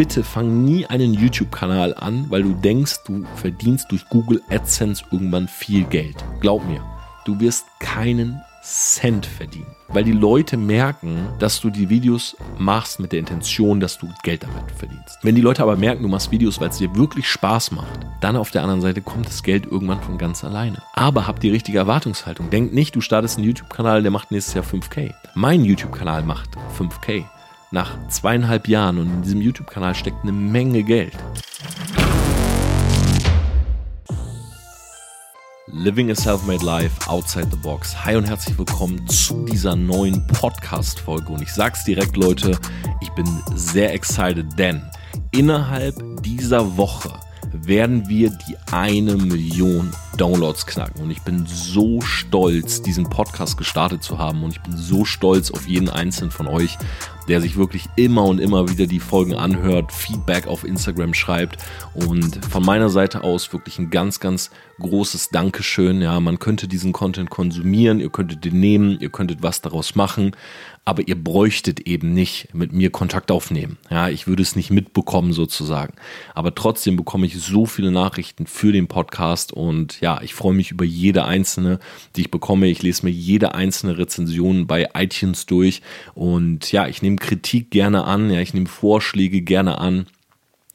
bitte fang nie einen YouTube-Kanal an, weil du denkst, du verdienst durch Google AdSense irgendwann viel Geld. Glaub mir, du wirst keinen Cent verdienen. Weil die Leute merken, dass du die Videos machst mit der Intention, dass du Geld damit verdienst. Wenn die Leute aber merken, du machst Videos, weil es dir wirklich Spaß macht, dann auf der anderen Seite kommt das Geld irgendwann von ganz alleine. Aber hab die richtige Erwartungshaltung. Denk nicht, du startest einen YouTube-Kanal, der macht nächstes Jahr 5K. Mein YouTube-Kanal macht 5K. Nach zweieinhalb Jahren und in diesem YouTube-Kanal steckt eine Menge Geld. Living a Self-Made Life Outside the Box. Hi und herzlich willkommen zu dieser neuen Podcast-Folge. Und ich sag's direkt, Leute, ich bin sehr excited, denn innerhalb dieser Woche werden wir die eine Million Downloads knacken. Und ich bin so stolz, diesen Podcast gestartet zu haben. Und ich bin so stolz auf jeden einzelnen von euch, der sich wirklich immer und immer wieder die Folgen anhört, Feedback auf Instagram schreibt. Und von meiner Seite aus wirklich ein ganz, ganz großes Dankeschön. Ja, man könnte diesen Content konsumieren, ihr könntet den nehmen, ihr könntet was daraus machen aber ihr bräuchtet eben nicht mit mir Kontakt aufnehmen. Ja, ich würde es nicht mitbekommen sozusagen. Aber trotzdem bekomme ich so viele Nachrichten für den Podcast und ja, ich freue mich über jede einzelne, die ich bekomme. Ich lese mir jede einzelne Rezension bei iTunes durch und ja, ich nehme Kritik gerne an, ja, ich nehme Vorschläge gerne an.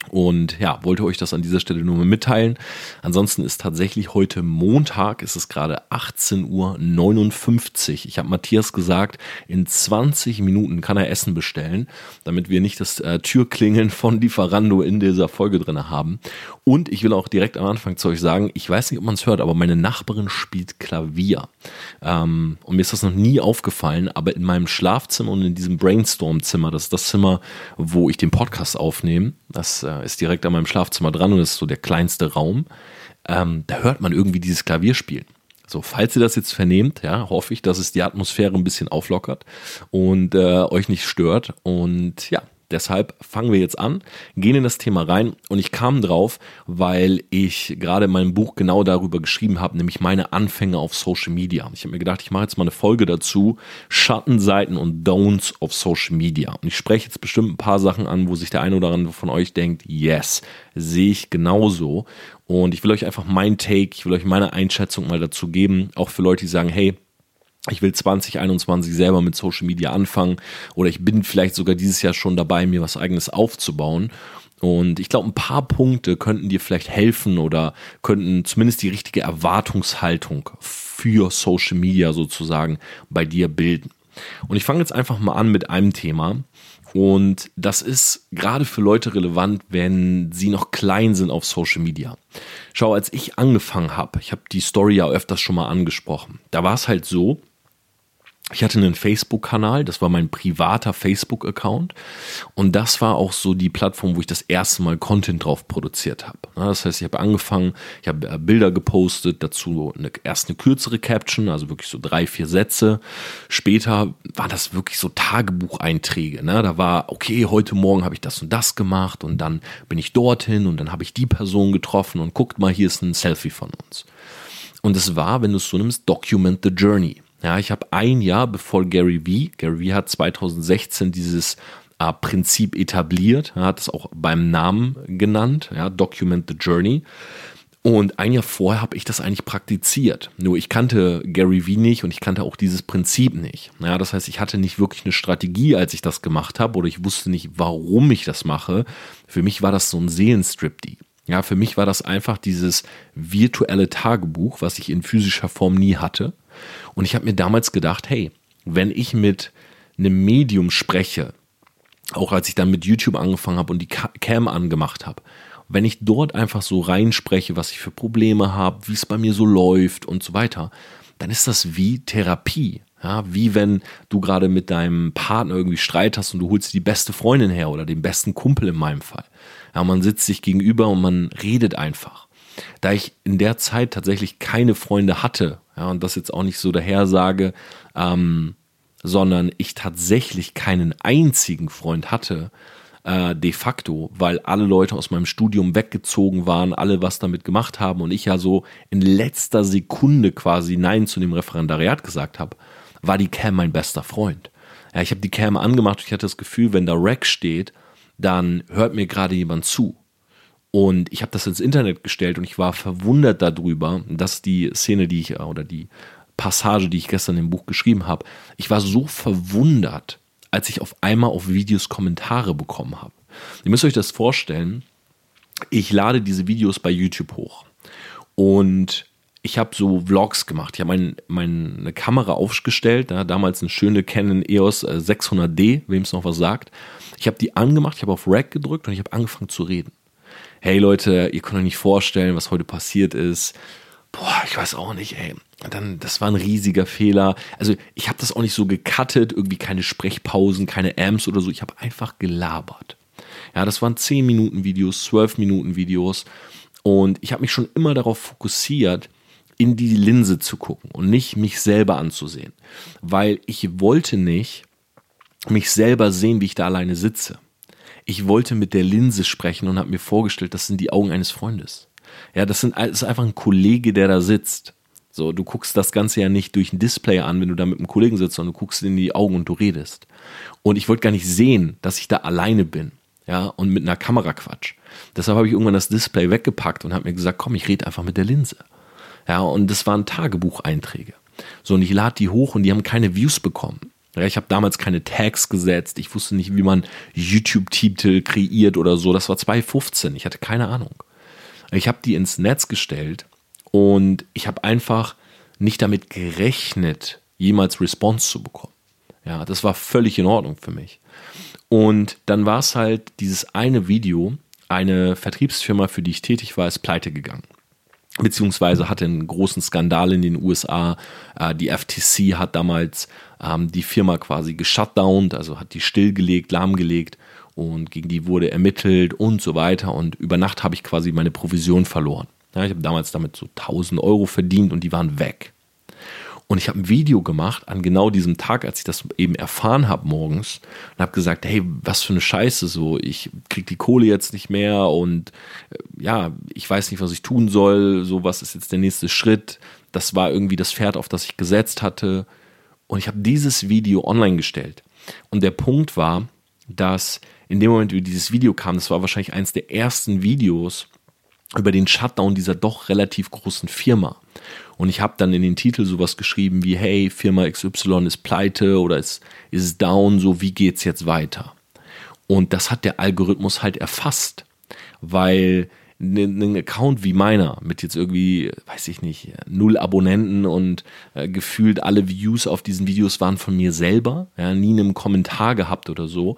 Und ja, wollte euch das an dieser Stelle nur mal mitteilen. Ansonsten ist tatsächlich heute Montag, ist es gerade 18.59 Uhr. Ich habe Matthias gesagt, in 20 Minuten kann er Essen bestellen, damit wir nicht das äh, Türklingeln von Lieferando in dieser Folge drin haben. Und ich will auch direkt am Anfang zu euch sagen, ich weiß nicht, ob man es hört, aber meine Nachbarin spielt Klavier. Ähm, und mir ist das noch nie aufgefallen, aber in meinem Schlafzimmer und in diesem Brainstorm-Zimmer, das ist das Zimmer, wo ich den Podcast aufnehme, das äh, ist direkt an meinem Schlafzimmer dran und ist so der kleinste Raum. Ähm, da hört man irgendwie dieses Klavierspielen. So, falls ihr das jetzt vernehmt, ja, hoffe ich, dass es die Atmosphäre ein bisschen auflockert und äh, euch nicht stört. Und ja, Deshalb fangen wir jetzt an, gehen in das Thema rein und ich kam drauf, weil ich gerade in meinem Buch genau darüber geschrieben habe, nämlich meine Anfänge auf Social Media. Ich habe mir gedacht, ich mache jetzt mal eine Folge dazu, Schattenseiten und Don'ts auf Social Media. Und ich spreche jetzt bestimmt ein paar Sachen an, wo sich der eine oder andere von euch denkt, yes, sehe ich genauso. Und ich will euch einfach mein Take, ich will euch meine Einschätzung mal dazu geben, auch für Leute, die sagen, hey, ich will 2021 selber mit Social Media anfangen oder ich bin vielleicht sogar dieses Jahr schon dabei, mir was eigenes aufzubauen. Und ich glaube, ein paar Punkte könnten dir vielleicht helfen oder könnten zumindest die richtige Erwartungshaltung für Social Media sozusagen bei dir bilden. Und ich fange jetzt einfach mal an mit einem Thema. Und das ist gerade für Leute relevant, wenn sie noch klein sind auf Social Media. Schau, als ich angefangen habe, ich habe die Story ja öfters schon mal angesprochen, da war es halt so, ich hatte einen Facebook-Kanal, das war mein privater Facebook-Account und das war auch so die Plattform, wo ich das erste Mal Content drauf produziert habe. Das heißt, ich habe angefangen, ich habe äh, Bilder gepostet, dazu eine, erst eine kürzere Caption, also wirklich so drei, vier Sätze. Später war das wirklich so Tagebucheinträge. Ne? Da war, okay, heute Morgen habe ich das und das gemacht und dann bin ich dorthin und dann habe ich die Person getroffen und guckt mal, hier ist ein Selfie von uns. Und es war, wenn du es so nimmst, Document the Journey. Ja, ich habe ein Jahr bevor Gary Vee, Gary Vee hat 2016 dieses äh, Prinzip etabliert, er hat es auch beim Namen genannt, ja, Document the Journey. Und ein Jahr vorher habe ich das eigentlich praktiziert. Nur ich kannte Gary Vee nicht und ich kannte auch dieses Prinzip nicht. Ja, das heißt, ich hatte nicht wirklich eine Strategie, als ich das gemacht habe, oder ich wusste nicht, warum ich das mache. Für mich war das so ein Seelenstrip, die. Ja, für mich war das einfach dieses virtuelle Tagebuch, was ich in physischer Form nie hatte. Und ich habe mir damals gedacht, hey, wenn ich mit einem Medium spreche, auch als ich dann mit YouTube angefangen habe und die Cam angemacht habe, wenn ich dort einfach so reinspreche, was ich für Probleme habe, wie es bei mir so läuft und so weiter, dann ist das wie Therapie. Ja, wie wenn du gerade mit deinem Partner irgendwie Streit hast und du holst die beste Freundin her oder den besten Kumpel in meinem Fall. Ja, man sitzt sich gegenüber und man redet einfach. Da ich in der Zeit tatsächlich keine Freunde hatte, ja, und das jetzt auch nicht so daher sage, ähm, sondern ich tatsächlich keinen einzigen Freund hatte, äh, de facto, weil alle Leute aus meinem Studium weggezogen waren, alle was damit gemacht haben und ich ja so in letzter Sekunde quasi Nein zu dem Referendariat gesagt habe, war die Cam mein bester Freund. Ja, ich habe die Cam angemacht und ich hatte das Gefühl, wenn da Rack steht, dann hört mir gerade jemand zu. Und ich habe das ins Internet gestellt und ich war verwundert darüber, dass die Szene, die ich oder die Passage, die ich gestern im Buch geschrieben habe, ich war so verwundert, als ich auf einmal auf Videos Kommentare bekommen habe. Ihr müsst euch das vorstellen, ich lade diese Videos bei YouTube hoch und ich habe so Vlogs gemacht. Ich habe mein, meine Kamera aufgestellt, ja, damals eine schöne Canon EOS 600D, äh, wem es noch was sagt. Ich habe die angemacht, ich habe auf Rack gedrückt und ich habe angefangen zu reden. Hey Leute, ihr könnt euch nicht vorstellen, was heute passiert ist. Boah, ich weiß auch nicht, ey. Dann, das war ein riesiger Fehler. Also ich habe das auch nicht so gecuttet, irgendwie keine Sprechpausen, keine Amps oder so. Ich habe einfach gelabert. Ja, das waren 10 Minuten Videos, 12 Minuten Videos. Und ich habe mich schon immer darauf fokussiert, in die Linse zu gucken und nicht mich selber anzusehen. Weil ich wollte nicht mich selber sehen, wie ich da alleine sitze. Ich wollte mit der Linse sprechen und habe mir vorgestellt, das sind die Augen eines Freundes. Ja, das, sind, das ist einfach ein Kollege, der da sitzt. So, du guckst das Ganze ja nicht durch ein Display an, wenn du da mit einem Kollegen sitzt, sondern du guckst in die Augen und du redest. Und ich wollte gar nicht sehen, dass ich da alleine bin. Ja, und mit einer Kamera quatsch. Deshalb habe ich irgendwann das Display weggepackt und habe mir gesagt, komm, ich rede einfach mit der Linse. Ja, und das waren Tagebucheinträge. So, und ich lade die hoch und die haben keine Views bekommen. Ich habe damals keine Tags gesetzt. Ich wusste nicht, wie man YouTube-Titel kreiert oder so. Das war 2015. Ich hatte keine Ahnung. Ich habe die ins Netz gestellt und ich habe einfach nicht damit gerechnet, jemals Response zu bekommen. Ja, das war völlig in Ordnung für mich. Und dann war es halt dieses eine Video, eine Vertriebsfirma, für die ich tätig war, ist pleite gegangen beziehungsweise hatte einen großen Skandal in den USA. Äh, die FTC hat damals ähm, die Firma quasi geshutdownt, also hat die stillgelegt, lahmgelegt und gegen die wurde ermittelt und so weiter. Und über Nacht habe ich quasi meine Provision verloren. Ja, ich habe damals damit so 1000 Euro verdient und die waren weg. Und ich habe ein Video gemacht an genau diesem Tag, als ich das eben erfahren habe morgens und habe gesagt, hey, was für eine Scheiße so, ich krieg die Kohle jetzt nicht mehr und äh, ja, ich weiß nicht, was ich tun soll, so was ist jetzt der nächste Schritt. Das war irgendwie das Pferd, auf das ich gesetzt hatte. Und ich habe dieses Video online gestellt. Und der Punkt war, dass in dem Moment, wie dieses Video kam, das war wahrscheinlich eines der ersten Videos über den Shutdown dieser doch relativ großen Firma. Und ich habe dann in den Titel sowas geschrieben wie, hey, Firma XY ist pleite oder ist, ist down, so wie geht's jetzt weiter? Und das hat der Algorithmus halt erfasst, weil ein Account wie meiner mit jetzt irgendwie, weiß ich nicht, null Abonnenten und äh, gefühlt alle Views auf diesen Videos waren von mir selber, ja, nie einen Kommentar gehabt oder so.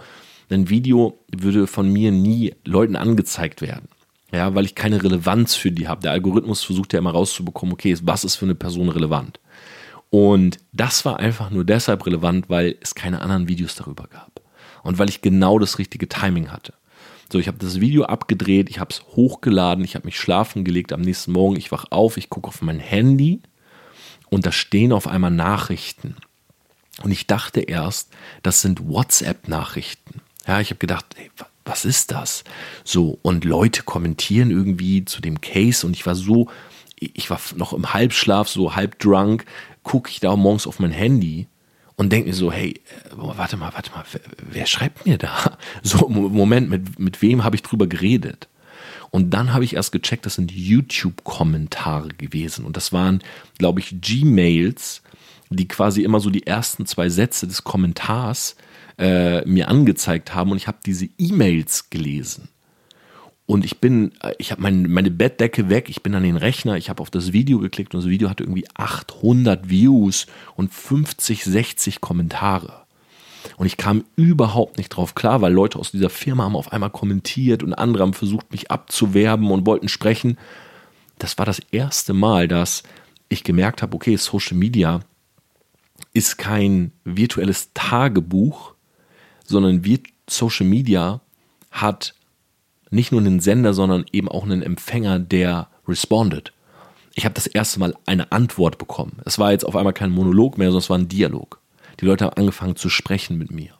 Ein Video würde von mir nie Leuten angezeigt werden. Ja, weil ich keine Relevanz für die habe. Der Algorithmus versucht ja immer rauszubekommen, okay, was ist für eine Person relevant? Und das war einfach nur deshalb relevant, weil es keine anderen Videos darüber gab. Und weil ich genau das richtige Timing hatte. So, ich habe das Video abgedreht, ich habe es hochgeladen, ich habe mich schlafen gelegt am nächsten Morgen, ich wach auf, ich gucke auf mein Handy und da stehen auf einmal Nachrichten. Und ich dachte erst, das sind WhatsApp-Nachrichten. Ja, ich habe gedacht, ey, was ist das? So, und Leute kommentieren irgendwie zu dem Case und ich war so, ich war noch im Halbschlaf, so halb drunk, gucke ich da morgens auf mein Handy und denke mir so, hey, äh, warte mal, warte mal, wer, wer schreibt mir da? So, Moment, mit, mit wem habe ich drüber geredet? Und dann habe ich erst gecheckt, das sind YouTube-Kommentare gewesen. Und das waren, glaube ich, Gmails, die quasi immer so die ersten zwei Sätze des Kommentars äh, mir angezeigt haben und ich habe diese E-Mails gelesen. Und ich bin, äh, ich habe mein, meine Bettdecke weg, ich bin an den Rechner, ich habe auf das Video geklickt und das Video hatte irgendwie 800 Views und 50, 60 Kommentare. Und ich kam überhaupt nicht drauf klar, weil Leute aus dieser Firma haben auf einmal kommentiert und andere haben versucht, mich abzuwerben und wollten sprechen. Das war das erste Mal, dass ich gemerkt habe, okay, Social Media ist kein virtuelles Tagebuch, sondern Social Media hat nicht nur einen Sender, sondern eben auch einen Empfänger, der respondet. Ich habe das erste Mal eine Antwort bekommen. Es war jetzt auf einmal kein Monolog mehr, sondern es war ein Dialog. Die Leute haben angefangen zu sprechen mit mir.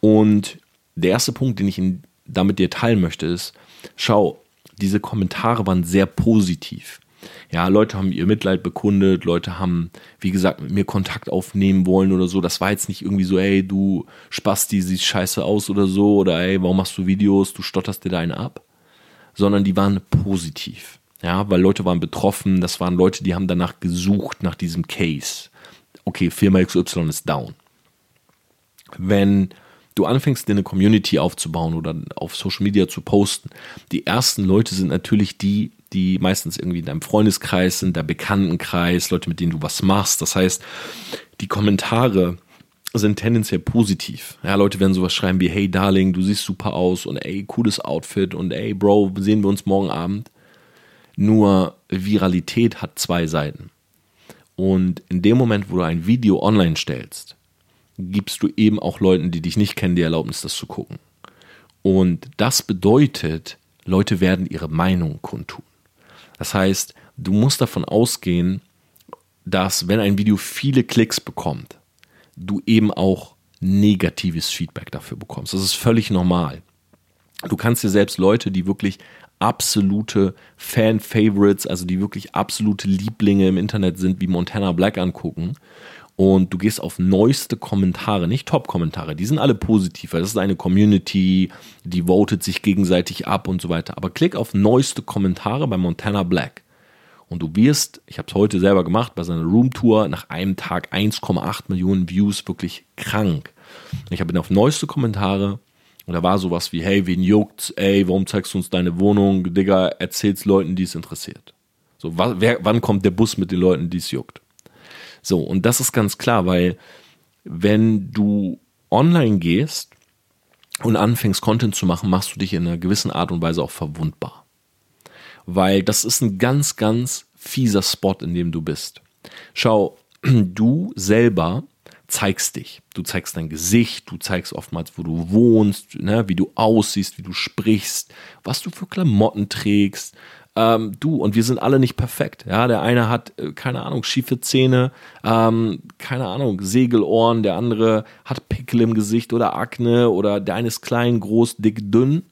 Und der erste Punkt, den ich damit dir teilen möchte, ist, schau, diese Kommentare waren sehr positiv. Ja, Leute haben ihr Mitleid bekundet, Leute haben, wie gesagt, mit mir Kontakt aufnehmen wollen oder so. Das war jetzt nicht irgendwie so, ey, du Spasti, siehst scheiße aus oder so, oder ey, warum machst du Videos, du stotterst dir da einen ab. Sondern die waren positiv. Ja, weil Leute waren betroffen, das waren Leute, die haben danach gesucht, nach diesem Case. Okay, Firma XY ist down. Wenn du anfängst, dir eine Community aufzubauen oder auf Social Media zu posten, die ersten Leute sind natürlich die, die meistens irgendwie in deinem Freundeskreis sind, der Bekanntenkreis, Leute, mit denen du was machst. Das heißt, die Kommentare sind tendenziell positiv. Ja, Leute werden sowas schreiben wie, hey Darling, du siehst super aus und ey, cooles Outfit und ey, Bro, sehen wir uns morgen Abend. Nur Viralität hat zwei Seiten. Und in dem Moment, wo du ein Video online stellst, gibst du eben auch Leuten, die dich nicht kennen, die Erlaubnis, das zu gucken. Und das bedeutet, Leute werden ihre Meinung kundtun. Das heißt, du musst davon ausgehen, dass wenn ein Video viele Klicks bekommt, du eben auch negatives Feedback dafür bekommst. Das ist völlig normal. Du kannst dir selbst Leute, die wirklich absolute Fan-Favorites, also die wirklich absolute Lieblinge im Internet sind, wie Montana Black angucken und du gehst auf neueste Kommentare, nicht Top-Kommentare, die sind alle positiv, weil das ist eine Community, die votet sich gegenseitig ab und so weiter. Aber klick auf neueste Kommentare bei Montana Black und du wirst, ich habe es heute selber gemacht, bei seiner Roomtour nach einem Tag 1,8 Millionen Views, wirklich krank. Ich habe ihn auf neueste Kommentare und da war sowas wie, hey, wen juckt's, ey, warum zeigst du uns deine Wohnung, Digga, erzähl's Leuten, die es interessiert. So, wer, wann kommt der Bus mit den Leuten, die es juckt? So, und das ist ganz klar, weil wenn du online gehst und anfängst, Content zu machen, machst du dich in einer gewissen Art und Weise auch verwundbar. Weil das ist ein ganz, ganz fieser Spot, in dem du bist. Schau, du selber zeigst dich. Du zeigst dein Gesicht, du zeigst oftmals, wo du wohnst, ne, wie du aussiehst, wie du sprichst, was du für Klamotten trägst, ähm, du, und wir sind alle nicht perfekt. Ja, der eine hat, äh, keine Ahnung, schiefe Zähne, ähm, keine Ahnung, Segelohren, der andere hat Pickel im Gesicht oder Akne oder der eine ist klein, groß, dick, dünn.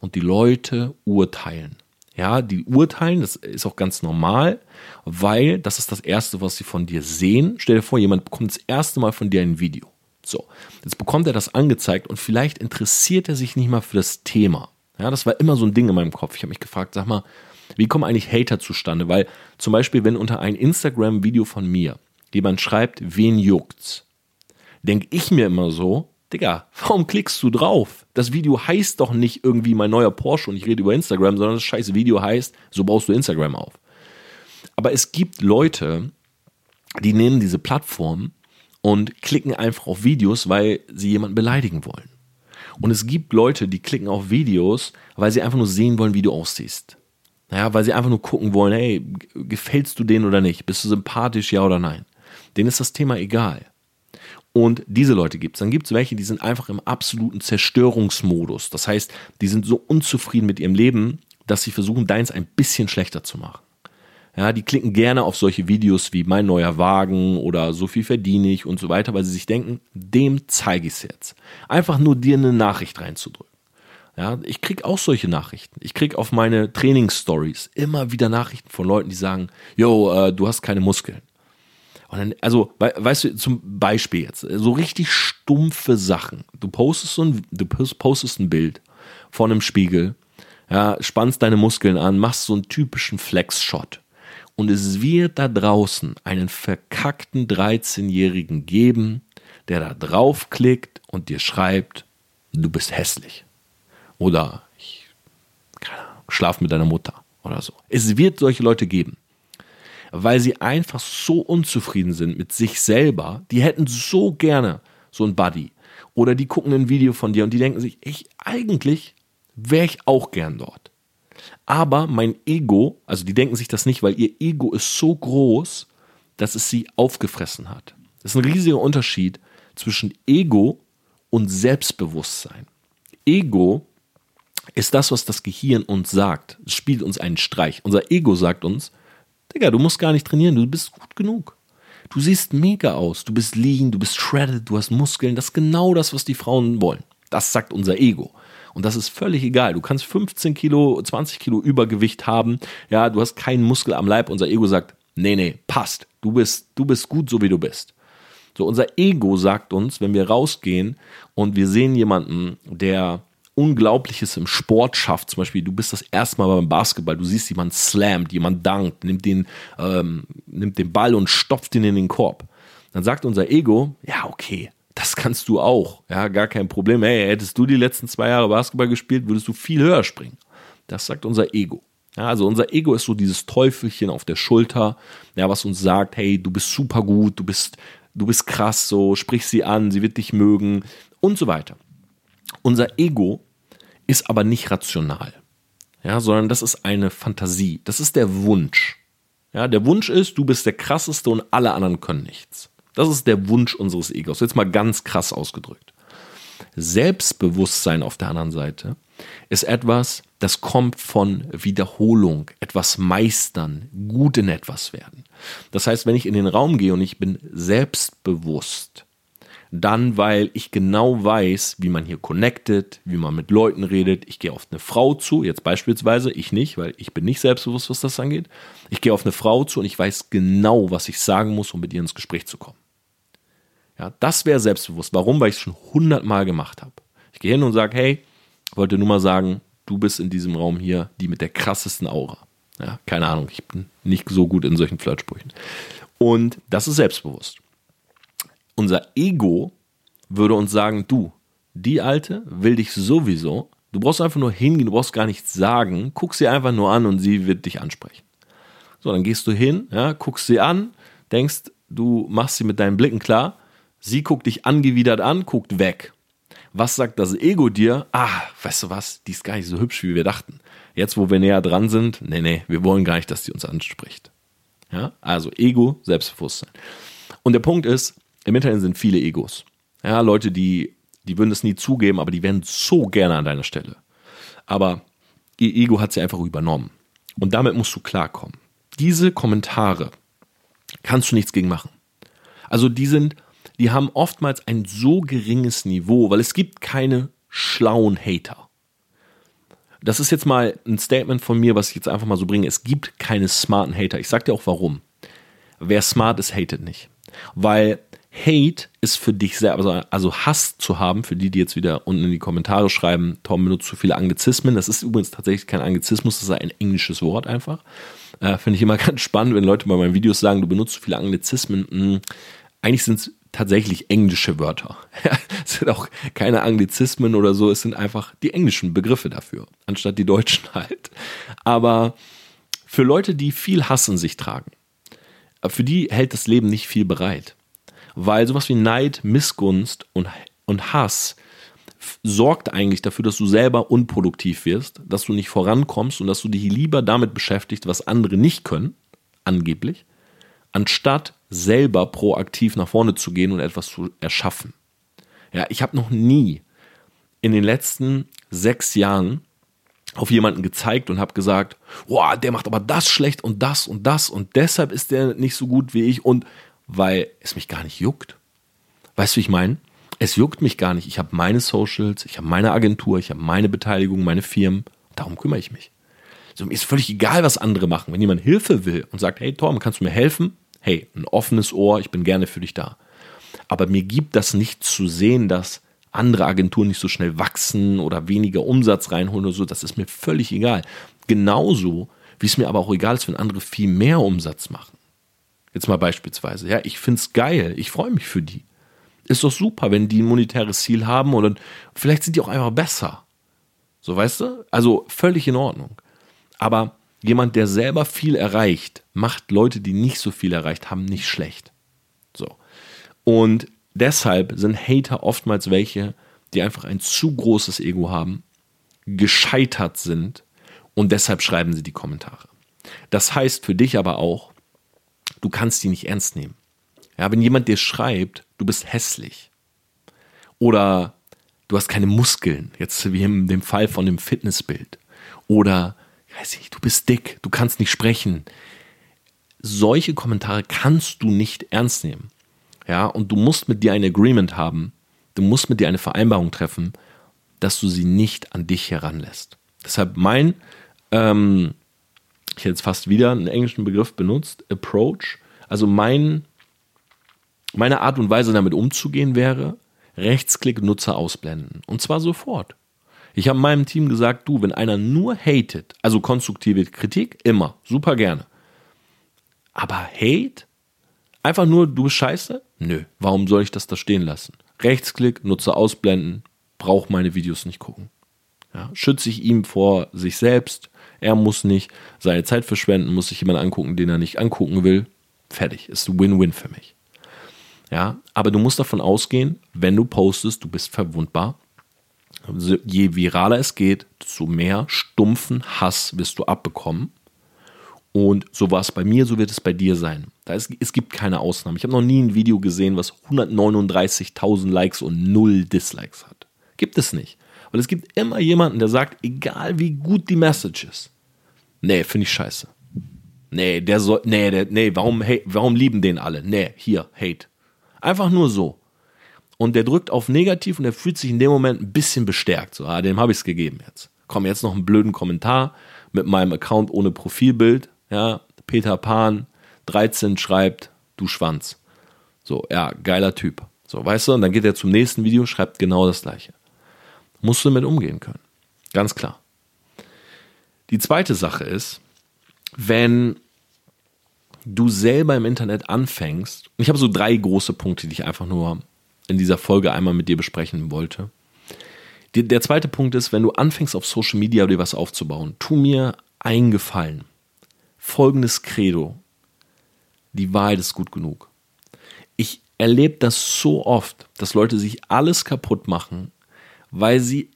Und die Leute urteilen. Ja, die urteilen, das ist auch ganz normal, weil das ist das Erste, was sie von dir sehen. Stell dir vor, jemand bekommt das erste Mal von dir ein Video. So, jetzt bekommt er das angezeigt und vielleicht interessiert er sich nicht mal für das Thema. Ja, das war immer so ein Ding in meinem Kopf. Ich habe mich gefragt, sag mal, wie kommen eigentlich Hater zustande? Weil zum Beispiel, wenn unter ein Instagram-Video von mir jemand schreibt, wen juckt's, denke ich mir immer so, Digga, warum klickst du drauf? Das Video heißt doch nicht irgendwie mein neuer Porsche und ich rede über Instagram, sondern das scheiße Video heißt, so baust du Instagram auf. Aber es gibt Leute, die nehmen diese Plattform und klicken einfach auf Videos, weil sie jemanden beleidigen wollen. Und es gibt Leute, die klicken auf Videos, weil sie einfach nur sehen wollen, wie du aussiehst. Naja, weil sie einfach nur gucken wollen, hey, gefällst du denen oder nicht? Bist du sympathisch, ja oder nein? Denen ist das Thema egal. Und diese Leute gibt es. Dann gibt es welche, die sind einfach im absoluten Zerstörungsmodus. Das heißt, die sind so unzufrieden mit ihrem Leben, dass sie versuchen, deins ein bisschen schlechter zu machen. Ja, die klicken gerne auf solche Videos wie mein neuer Wagen oder so viel verdiene ich und so weiter, weil sie sich denken, dem zeige ich es jetzt. Einfach nur dir eine Nachricht reinzudrücken. Ja, ich kriege auch solche Nachrichten. Ich kriege auf meine Trainingsstories immer wieder Nachrichten von Leuten, die sagen, yo, äh, du hast keine Muskeln. Und dann, also, weißt du, zum Beispiel jetzt, so richtig stumpfe Sachen. Du postest so ein, du postest ein Bild von einem Spiegel, ja, spannst deine Muskeln an, machst so einen typischen Flex-Shot. Und es wird da draußen einen verkackten 13-Jährigen geben, der da draufklickt und dir schreibt, du bist hässlich. Oder ich, keine Ahnung, schlaf mit deiner Mutter oder so. Es wird solche Leute geben. Weil sie einfach so unzufrieden sind mit sich selber, die hätten so gerne so ein Buddy. Oder die gucken ein Video von dir und die denken sich, ich eigentlich wäre ich auch gern dort. Aber mein Ego, also die denken sich das nicht, weil ihr Ego ist so groß, dass es sie aufgefressen hat. Das ist ein riesiger Unterschied zwischen Ego und Selbstbewusstsein. Ego ist das, was das Gehirn uns sagt. Es spielt uns einen Streich. Unser Ego sagt uns, Digga, du musst gar nicht trainieren, du bist gut genug. Du siehst mega aus, du bist lean, du bist shredded, du hast Muskeln. Das ist genau das, was die Frauen wollen. Das sagt unser Ego. Und das ist völlig egal. Du kannst 15 Kilo, 20 Kilo Übergewicht haben. Ja, du hast keinen Muskel am Leib. Unser Ego sagt, nee, nee, passt. Du bist, du bist gut, so wie du bist. So, unser Ego sagt uns, wenn wir rausgehen und wir sehen jemanden, der Unglaubliches im Sport schafft, zum Beispiel, du bist das erste Mal beim Basketball, du siehst jemand slammt, jemand dankt, nimmt den, ähm, nimmt den Ball und stopft ihn in den Korb. Dann sagt unser Ego, ja, okay, das kannst du auch. Ja, gar kein Problem. Hey, hättest du die letzten zwei Jahre Basketball gespielt, würdest du viel höher springen. Das sagt unser Ego. Ja, also unser Ego ist so dieses Teufelchen auf der Schulter, ja, was uns sagt, hey, du bist super gut, du bist, du bist krass, so, sprich sie an, sie wird dich mögen und so weiter. Unser Ego ist aber nicht rational, ja, sondern das ist eine Fantasie. Das ist der Wunsch. Ja, der Wunsch ist, du bist der krasseste und alle anderen können nichts. Das ist der Wunsch unseres Egos. Jetzt mal ganz krass ausgedrückt. Selbstbewusstsein auf der anderen Seite ist etwas, das kommt von Wiederholung, etwas meistern, gut in etwas werden. Das heißt, wenn ich in den Raum gehe und ich bin selbstbewusst, dann, weil ich genau weiß, wie man hier connected, wie man mit Leuten redet. Ich gehe auf eine Frau zu, jetzt beispielsweise, ich nicht, weil ich bin nicht selbstbewusst, was das angeht. Ich gehe auf eine Frau zu und ich weiß genau, was ich sagen muss, um mit ihr ins Gespräch zu kommen. Ja, das wäre selbstbewusst. Warum? Weil ich es schon hundertmal gemacht habe. Ich gehe hin und sage, hey, wollte nur mal sagen, du bist in diesem Raum hier die mit der krassesten Aura. Ja, keine Ahnung, ich bin nicht so gut in solchen Flirtsprüchen. Und das ist selbstbewusst. Unser Ego würde uns sagen, du, die Alte will dich sowieso. Du brauchst einfach nur hingehen, du brauchst gar nichts sagen. Guck sie einfach nur an und sie wird dich ansprechen. So, dann gehst du hin, ja, guckst sie an, denkst, du machst sie mit deinen Blicken klar Sie guckt dich angewidert an, guckt weg. Was sagt das Ego dir? Ah, weißt du was? Die ist gar nicht so hübsch, wie wir dachten. Jetzt, wo wir näher dran sind, nee, nee, wir wollen gar nicht, dass die uns anspricht. Ja, also Ego, Selbstbewusstsein. Und der Punkt ist, im Internet sind viele Egos. Ja, Leute, die, die würden es nie zugeben, aber die wären so gerne an deiner Stelle. Aber ihr Ego hat sie einfach übernommen. Und damit musst du klarkommen. Diese Kommentare kannst du nichts gegen machen. Also die sind die haben oftmals ein so geringes Niveau, weil es gibt keine schlauen Hater. Das ist jetzt mal ein Statement von mir, was ich jetzt einfach mal so bringe. Es gibt keine smarten Hater. Ich sag dir auch warum. Wer smart ist, hatet nicht. Weil Hate ist für dich selber, also, also Hass zu haben, für die, die jetzt wieder unten in die Kommentare schreiben, Tom benutzt zu viele Anglizismen. Das ist übrigens tatsächlich kein Anglizismus, das ist ein englisches Wort einfach. Äh, Finde ich immer ganz spannend, wenn Leute bei meinen Videos sagen, du benutzt zu viele Anglizismen. Hm, eigentlich sind es tatsächlich englische Wörter. es sind auch keine Anglizismen oder so, es sind einfach die englischen Begriffe dafür, anstatt die deutschen halt. Aber für Leute, die viel Hass in sich tragen, für die hält das Leben nicht viel bereit. Weil sowas wie Neid, Missgunst und, und Hass sorgt eigentlich dafür, dass du selber unproduktiv wirst, dass du nicht vorankommst und dass du dich lieber damit beschäftigst, was andere nicht können, angeblich, anstatt selber proaktiv nach vorne zu gehen und etwas zu erschaffen. Ja, ich habe noch nie in den letzten sechs Jahren auf jemanden gezeigt und habe gesagt, boah, der macht aber das schlecht und das und das und deshalb ist der nicht so gut wie ich und weil es mich gar nicht juckt. Weißt du, wie ich meine? Es juckt mich gar nicht. Ich habe meine Socials, ich habe meine Agentur, ich habe meine Beteiligung, meine Firmen. Darum kümmere ich mich. So, mir ist völlig egal, was andere machen. Wenn jemand Hilfe will und sagt, hey Tom, kannst du mir helfen? hey, ein offenes Ohr, ich bin gerne für dich da. Aber mir gibt das nicht zu sehen, dass andere Agenturen nicht so schnell wachsen oder weniger Umsatz reinholen oder so, das ist mir völlig egal. Genauso, wie es mir aber auch egal ist, wenn andere viel mehr Umsatz machen. Jetzt mal beispielsweise, ja, ich finde es geil, ich freue mich für die. Ist doch super, wenn die ein monetäres Ziel haben und vielleicht sind die auch einfach besser. So, weißt du? Also völlig in Ordnung. Aber jemand, der selber viel erreicht, macht Leute, die nicht so viel erreicht haben, nicht schlecht. So. Und deshalb sind Hater oftmals welche, die einfach ein zu großes Ego haben, gescheitert sind und deshalb schreiben sie die Kommentare. Das heißt für dich aber auch, du kannst die nicht ernst nehmen. Ja, wenn jemand dir schreibt, du bist hässlich oder du hast keine Muskeln, jetzt wie in dem Fall von dem Fitnessbild oder weiß ich, du bist dick, du kannst nicht sprechen. Solche Kommentare kannst du nicht ernst nehmen. Ja, und du musst mit dir ein Agreement haben. Du musst mit dir eine Vereinbarung treffen. dass du sie nicht an dich heranlässt. Deshalb mein, ähm, ich jetzt fast wieder einen englischen Begriff benutzt, Approach. Also mein, meine Art und Weise damit umzugehen wäre, Rechtsklick Nutzer ausblenden. Und zwar sofort. Ich habe meinem Team gesagt, du, wenn einer nur hatet, also konstruktive Kritik, immer, super gerne. Aber Hate? Einfach nur, du bist scheiße? Nö, warum soll ich das da stehen lassen? Rechtsklick, Nutzer ausblenden, braucht meine Videos nicht gucken. Ja, schütze ich ihm vor sich selbst. Er muss nicht seine Zeit verschwenden, muss sich jemand angucken, den er nicht angucken will. Fertig. Ist Win-Win für mich. Ja, aber du musst davon ausgehen, wenn du postest, du bist verwundbar. Je viraler es geht, desto mehr stumpfen Hass wirst du abbekommen. Und so war es bei mir, so wird es bei dir sein. Da ist, es gibt keine Ausnahme. Ich habe noch nie ein Video gesehen, was 139.000 Likes und null Dislikes hat. Gibt es nicht. Und es gibt immer jemanden, der sagt, egal wie gut die Message ist, nee, finde ich scheiße. Nee, der soll, nee, der, nee, warum, hey, warum lieben den alle? Nee, hier, Hate. Einfach nur so. Und der drückt auf negativ und er fühlt sich in dem Moment ein bisschen bestärkt. So, ah, dem habe ich es gegeben jetzt. Komm, jetzt noch einen blöden Kommentar mit meinem Account ohne Profilbild. Ja, Peter Pan, 13 schreibt, du Schwanz. So, ja, geiler Typ. So, weißt du, und dann geht er zum nächsten Video, schreibt genau das gleiche. Musst du damit umgehen können. Ganz klar. Die zweite Sache ist, wenn du selber im Internet anfängst, ich habe so drei große Punkte, die ich einfach nur in dieser Folge einmal mit dir besprechen wollte. Die, der zweite Punkt ist, wenn du anfängst auf Social Media dir was aufzubauen, tu mir einen Gefallen. Folgendes Credo. Die Wahrheit ist gut genug. Ich erlebe das so oft, dass Leute sich alles kaputt machen, weil sie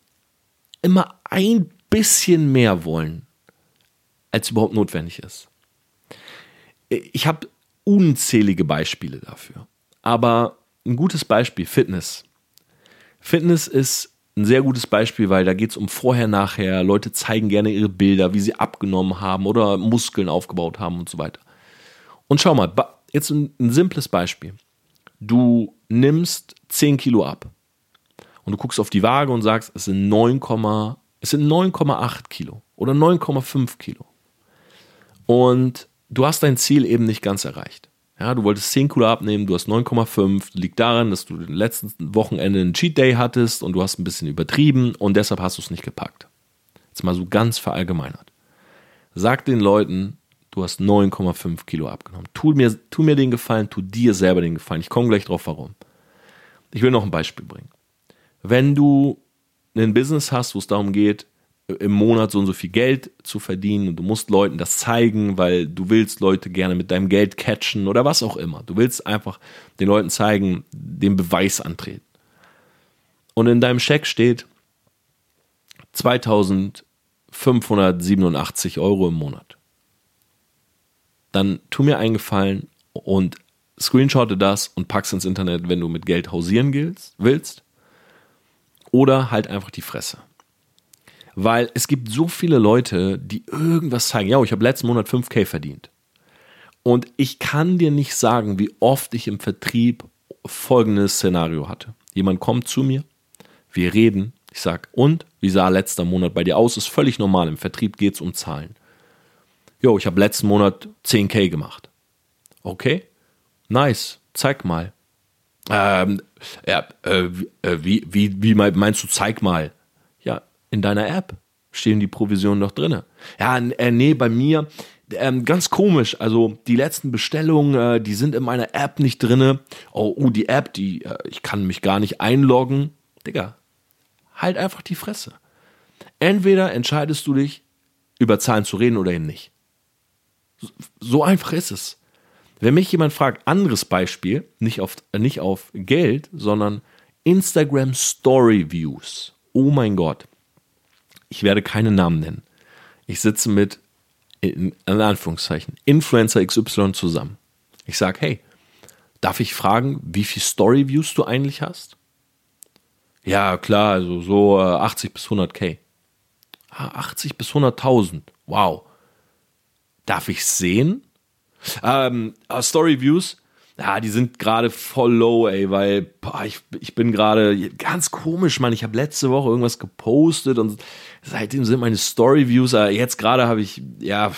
immer ein bisschen mehr wollen, als überhaupt notwendig ist. Ich habe unzählige Beispiele dafür. Aber ein gutes Beispiel, Fitness. Fitness ist ein sehr gutes Beispiel, weil da geht es um vorher, nachher. Leute zeigen gerne ihre Bilder, wie sie abgenommen haben oder Muskeln aufgebaut haben und so weiter. Und schau mal, jetzt ein, simples Beispiel. Du nimmst 10 Kilo ab und du guckst auf die Waage und sagst, es sind 9,8 Kilo oder 9,5 Kilo. Und du hast dein Ziel eben nicht ganz erreicht. Ja, du wolltest 10 Kilo abnehmen, du hast 9,5. Liegt daran, dass du den letzten Wochenende einen Cheat Day hattest und du hast ein bisschen übertrieben und deshalb hast du es nicht gepackt. Jetzt mal so ganz verallgemeinert. Sag den Leuten, du hast 9,5 Kilo abgenommen. Tu mir, tu mir den Gefallen, tu dir selber den Gefallen. Ich komme gleich drauf, warum. Ich will noch ein Beispiel bringen. Wenn du ein Business hast, wo es darum geht, im Monat so und so viel Geld zu verdienen und du musst Leuten das zeigen, weil du willst Leute gerne mit deinem Geld catchen oder was auch immer. Du willst einfach den Leuten zeigen, den Beweis antreten. Und in deinem Scheck steht 2587 Euro im Monat. Dann tu mir einen Gefallen und screenshotte das und pack's ins Internet, wenn du mit Geld hausieren willst. Oder halt einfach die Fresse. Weil es gibt so viele Leute, die irgendwas zeigen. Ja, ich habe letzten Monat 5K verdient. Und ich kann dir nicht sagen, wie oft ich im Vertrieb folgendes Szenario hatte. Jemand kommt zu mir, wir reden, ich sage, und wie sah letzter Monat bei dir aus? Ist völlig normal. Im Vertrieb geht es um Zahlen. Jo, ich habe letzten Monat 10k gemacht. Okay, nice, zeig mal. Ähm, ja, äh, wie, wie, wie meinst du, zeig mal? in deiner App stehen die Provisionen doch drin. Ja, äh, nee, bei mir ähm, ganz komisch. Also die letzten Bestellungen, äh, die sind in meiner App nicht drin. Oh, uh, die App, die äh, ich kann mich gar nicht einloggen. Digga, halt einfach die Fresse. Entweder entscheidest du dich, über Zahlen zu reden oder eben nicht. So einfach ist es. Wenn mich jemand fragt, anderes Beispiel, nicht auf, nicht auf Geld, sondern Instagram Story Views. Oh mein Gott ich werde keine Namen nennen. Ich sitze mit, in, in Anführungszeichen, Influencer XY zusammen. Ich sage, hey, darf ich fragen, wie viel Story-Views du eigentlich hast? Ja, klar, also so 80 äh, bis 100k. 80 ah, bis 100.000. Wow. Darf ich sehen? Ähm, äh, Story Views. ja, die sind gerade voll low, ey, weil boah, ich, ich bin gerade ganz komisch, Mann. Ich habe letzte Woche irgendwas gepostet und seitdem sind meine Story-Views, äh, jetzt gerade habe ich ja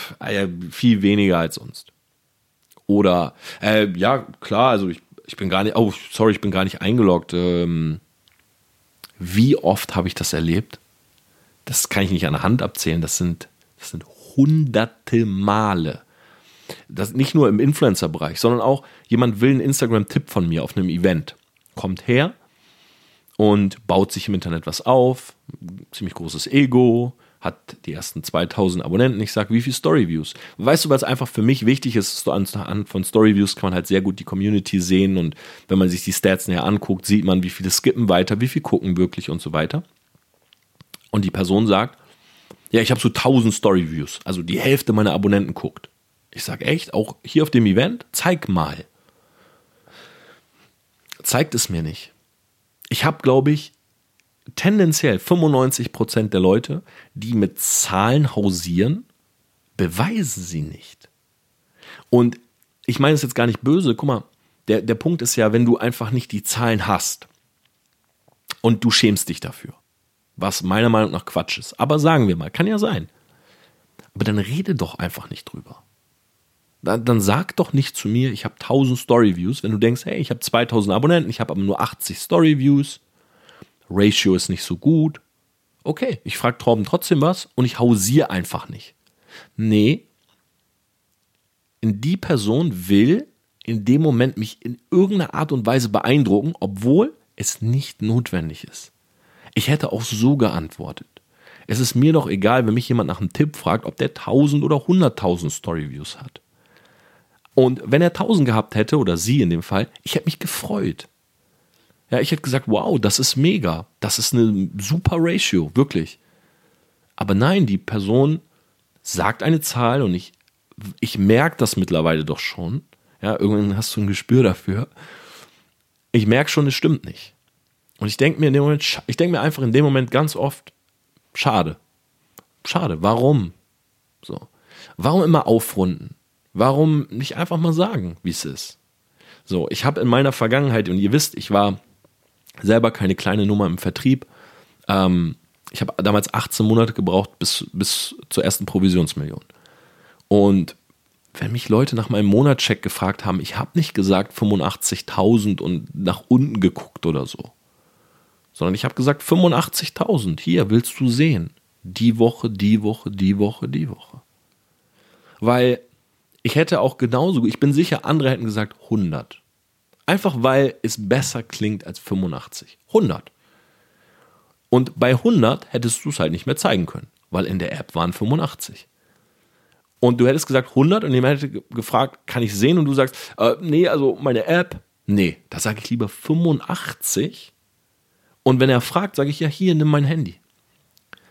viel weniger als sonst. Oder, äh, ja, klar, also ich, ich bin gar nicht, oh, sorry, ich bin gar nicht eingeloggt. Ähm, wie oft habe ich das erlebt? Das kann ich nicht an der Hand abzählen. Das sind, das sind hunderte Male das nicht nur im Influencer-Bereich, sondern auch jemand will einen Instagram-Tipp von mir auf einem Event. Kommt her und baut sich im Internet was auf, ziemlich großes Ego, hat die ersten 2000 Abonnenten. Ich sage, wie viel Storyviews? Weißt du, was einfach für mich wichtig ist, anhand von Storyviews kann man halt sehr gut die Community sehen und wenn man sich die Stats näher anguckt, sieht man, wie viele skippen weiter, wie viel gucken wirklich und so weiter. Und die Person sagt, ja, ich habe so 1000 Storyviews, also die Hälfte meiner Abonnenten guckt. Ich sage echt, auch hier auf dem Event, zeig mal. Zeigt es mir nicht. Ich habe, glaube ich, tendenziell 95% der Leute, die mit Zahlen hausieren, beweisen sie nicht. Und ich meine es jetzt gar nicht böse, guck mal, der, der Punkt ist ja, wenn du einfach nicht die Zahlen hast und du schämst dich dafür, was meiner Meinung nach Quatsch ist, aber sagen wir mal, kann ja sein, aber dann rede doch einfach nicht drüber dann, dann sag doch nicht zu mir, ich habe 1000 Story-Views, wenn du denkst, hey, ich habe 2000 Abonnenten, ich habe aber nur 80 Story-Views, Ratio ist nicht so gut. Okay, ich frage Torben trotzdem was und ich hausiere einfach nicht. Nee, die Person will in dem Moment mich in irgendeiner Art und Weise beeindrucken, obwohl es nicht notwendig ist. Ich hätte auch so geantwortet. Es ist mir doch egal, wenn mich jemand nach einem Tipp fragt, ob der 1000 oder 100.000 Storyviews hat. Und wenn er 1000 gehabt hätte, oder sie in dem Fall, ich hätte mich gefreut. Ja, ich hätte gesagt, wow, das ist mega. Das ist eine super Ratio, wirklich. Aber nein, die Person sagt eine Zahl und ich, ich merke das mittlerweile doch schon. Ja, irgendwann hast du ein Gespür dafür. Ich merke schon, es stimmt nicht. Und ich denke mir in dem Moment, ich denke mir einfach in dem Moment ganz oft, schade. Schade. Warum? So. Warum immer aufrunden? Warum nicht einfach mal sagen, wie es ist? So, ich habe in meiner Vergangenheit, und ihr wisst, ich war selber keine kleine Nummer im Vertrieb. Ähm, ich habe damals 18 Monate gebraucht bis, bis zur ersten Provisionsmillion. Und wenn mich Leute nach meinem Monatscheck gefragt haben, ich habe nicht gesagt 85.000 und nach unten geguckt oder so, sondern ich habe gesagt 85.000. Hier willst du sehen. Die Woche, die Woche, die Woche, die Woche. Weil ich hätte auch genauso, ich bin sicher, andere hätten gesagt 100. Einfach weil es besser klingt als 85. 100. Und bei 100 hättest du es halt nicht mehr zeigen können, weil in der App waren 85. Und du hättest gesagt 100 und jemand hätte gefragt, kann ich sehen? Und du sagst, äh, nee, also meine App, nee, da sage ich lieber 85. Und wenn er fragt, sage ich, ja, hier, nimm mein Handy.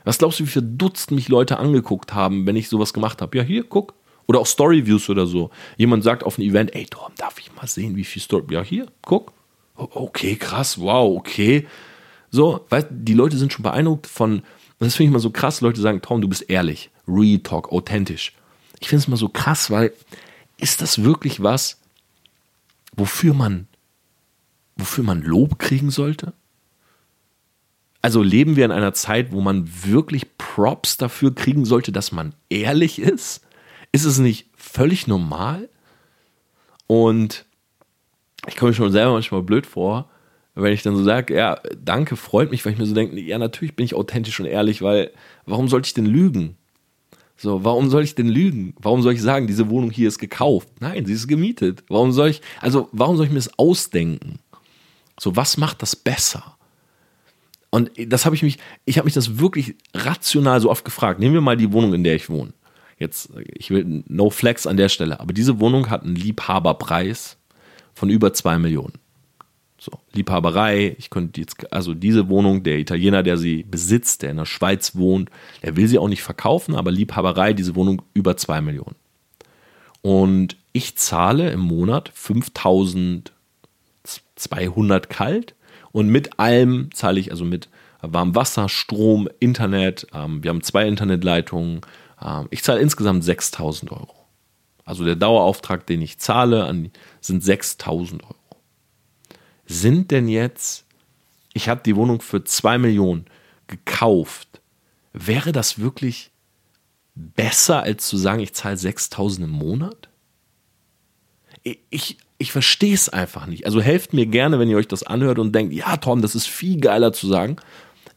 Was glaubst du, wie viele Dutzend mich Leute angeguckt haben, wenn ich sowas gemacht habe? Ja, hier, guck, oder auch Storyviews oder so. Jemand sagt auf ein Event, ey Tom, darf ich mal sehen, wie viel Story. Ja, hier, guck. Okay, krass, wow, okay. So, weißt die Leute sind schon beeindruckt von, das finde ich mal so krass, Leute sagen, Tom, du bist ehrlich, Real Talk, authentisch. Ich finde es mal so krass, weil ist das wirklich was, wofür man, wofür man Lob kriegen sollte? Also leben wir in einer Zeit, wo man wirklich Props dafür kriegen sollte, dass man ehrlich ist? Ist es nicht völlig normal? Und ich komme mir schon selber manchmal blöd vor, wenn ich dann so sage, ja, danke, freut mich, weil ich mir so denke, ja, natürlich bin ich authentisch und ehrlich, weil warum sollte ich denn lügen? So, warum soll ich denn lügen? Warum soll ich sagen, diese Wohnung hier ist gekauft? Nein, sie ist gemietet. Warum soll ich, also, warum soll ich mir das ausdenken? So, was macht das besser? Und das habe ich mich, ich habe mich das wirklich rational so oft gefragt. Nehmen wir mal die Wohnung, in der ich wohne. Jetzt, ich will no flex an der Stelle, aber diese Wohnung hat einen Liebhaberpreis von über zwei Millionen. So, Liebhaberei, ich könnte jetzt, also diese Wohnung, der Italiener, der sie besitzt, der in der Schweiz wohnt, der will sie auch nicht verkaufen, aber Liebhaberei, diese Wohnung über zwei Millionen. Und ich zahle im Monat 5200 kalt und mit allem zahle ich, also mit warmem Wasser, Strom, Internet, ähm, wir haben zwei Internetleitungen, ich zahle insgesamt 6000 Euro. Also der Dauerauftrag, den ich zahle, sind 6000 Euro. Sind denn jetzt, ich habe die Wohnung für 2 Millionen gekauft, wäre das wirklich besser, als zu sagen, ich zahle 6000 im Monat? Ich, ich, ich verstehe es einfach nicht. Also helft mir gerne, wenn ihr euch das anhört und denkt, ja, Tom, das ist viel geiler zu sagen.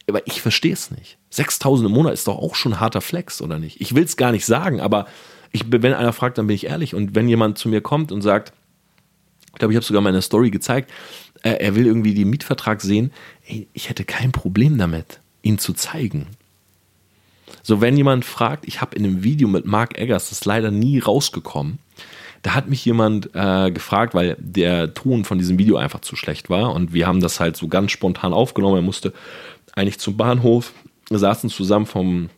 Aber ich verstehe es nicht. 6000 im Monat ist doch auch schon harter Flex, oder nicht? Ich will es gar nicht sagen, aber ich, wenn einer fragt, dann bin ich ehrlich. Und wenn jemand zu mir kommt und sagt, ich glaube, ich habe sogar meine Story gezeigt, äh, er will irgendwie den Mietvertrag sehen, ey, ich hätte kein Problem damit, ihn zu zeigen. So, wenn jemand fragt, ich habe in einem Video mit Mark Eggers, das ist leider nie rausgekommen, da hat mich jemand äh, gefragt, weil der Ton von diesem Video einfach zu schlecht war und wir haben das halt so ganz spontan aufgenommen. Er musste eigentlich zum Bahnhof, saßen zusammen vom,